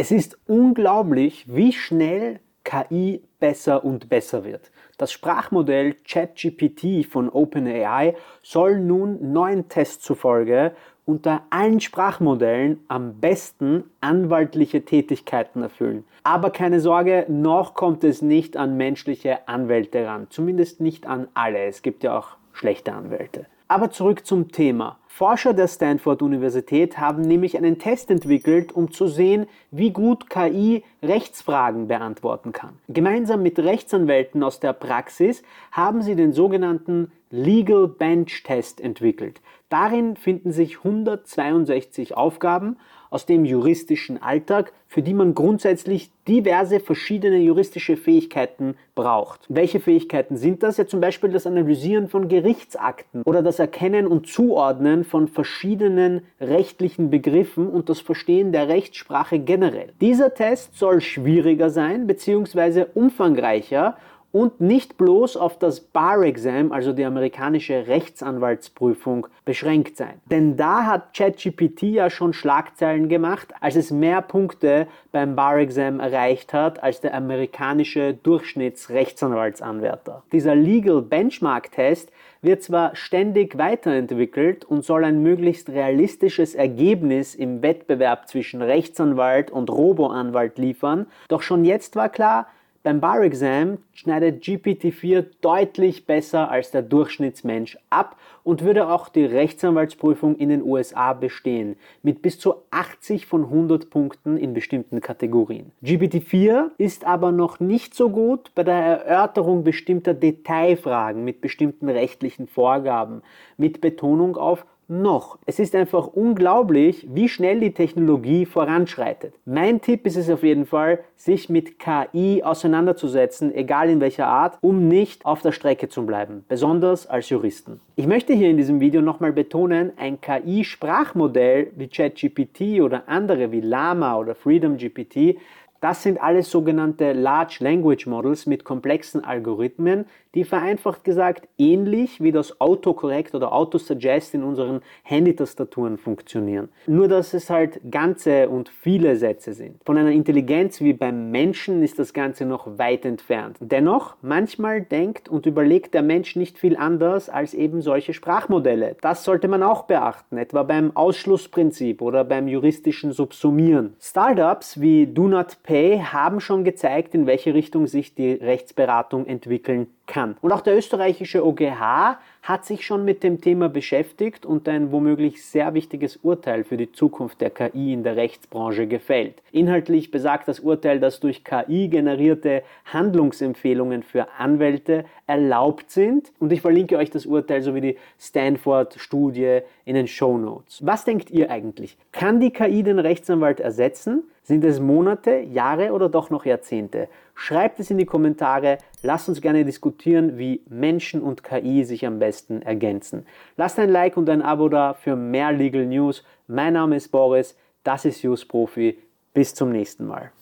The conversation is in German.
Es ist unglaublich, wie schnell KI besser und besser wird. Das Sprachmodell ChatGPT von OpenAI soll nun neuen Tests zufolge unter allen Sprachmodellen am besten anwaltliche Tätigkeiten erfüllen. Aber keine Sorge, noch kommt es nicht an menschliche Anwälte ran. Zumindest nicht an alle. Es gibt ja auch schlechte Anwälte. Aber zurück zum Thema. Forscher der Stanford Universität haben nämlich einen Test entwickelt, um zu sehen, wie gut KI Rechtsfragen beantworten kann. Gemeinsam mit Rechtsanwälten aus der Praxis haben sie den sogenannten Legal Bench Test entwickelt. Darin finden sich 162 Aufgaben aus dem juristischen Alltag, für die man grundsätzlich diverse verschiedene juristische Fähigkeiten braucht. Welche Fähigkeiten sind das? Ja, zum Beispiel das Analysieren von Gerichtsakten oder das Erkennen und Zuordnen von verschiedenen rechtlichen Begriffen und das Verstehen der Rechtssprache generell. Dieser Test soll schwieriger sein bzw. umfangreicher und nicht bloß auf das Bar Exam, also die amerikanische Rechtsanwaltsprüfung, beschränkt sein. Denn da hat ChatGPT ja schon Schlagzeilen gemacht, als es mehr Punkte beim Bar Exam erreicht hat als der amerikanische Durchschnittsrechtsanwaltsanwärter. Dieser Legal Benchmark Test wird zwar ständig weiterentwickelt und soll ein möglichst realistisches Ergebnis im Wettbewerb zwischen Rechtsanwalt und Roboanwalt liefern, doch schon jetzt war klar, beim Bar Exam schneidet GPT-4 deutlich besser als der Durchschnittsmensch ab und würde auch die Rechtsanwaltsprüfung in den USA bestehen, mit bis zu 80 von 100 Punkten in bestimmten Kategorien. GPT-4 ist aber noch nicht so gut bei der Erörterung bestimmter Detailfragen mit bestimmten rechtlichen Vorgaben, mit Betonung auf noch. Es ist einfach unglaublich, wie schnell die Technologie voranschreitet. Mein Tipp ist es auf jeden Fall, sich mit KI auseinanderzusetzen, egal in welcher Art, um nicht auf der Strecke zu bleiben, besonders als Juristen. Ich möchte hier in diesem Video nochmal betonen, ein KI-Sprachmodell wie ChatGPT oder andere wie Llama oder FreedomGPT das sind alles sogenannte Large Language Models mit komplexen Algorithmen, die vereinfacht gesagt ähnlich wie das Autocorrect oder Autosuggest in unseren Handytastaturen funktionieren. Nur dass es halt ganze und viele Sätze sind. Von einer Intelligenz wie beim Menschen ist das Ganze noch weit entfernt. Dennoch, manchmal denkt und überlegt der Mensch nicht viel anders als eben solche Sprachmodelle. Das sollte man auch beachten, etwa beim Ausschlussprinzip oder beim juristischen Subsumieren. Startups wie Do Not Pay haben schon gezeigt, in welche Richtung sich die Rechtsberatung entwickeln kann. Und auch der österreichische OGH hat sich schon mit dem Thema beschäftigt und ein womöglich sehr wichtiges Urteil für die Zukunft der KI in der Rechtsbranche gefällt. Inhaltlich besagt das Urteil, dass durch KI generierte Handlungsempfehlungen für Anwälte erlaubt sind und ich verlinke euch das Urteil sowie die Stanford-Studie in den Show Notes. Was denkt ihr eigentlich? Kann die KI den Rechtsanwalt ersetzen? Sind es Monate, Jahre oder doch noch Jahrzehnte? Schreibt es in die Kommentare. Lasst uns gerne diskutieren, wie Menschen und KI sich am besten ergänzen. Lasst ein Like und ein Abo da für mehr Legal News. Mein Name ist Boris, das ist Use Profi. Bis zum nächsten Mal.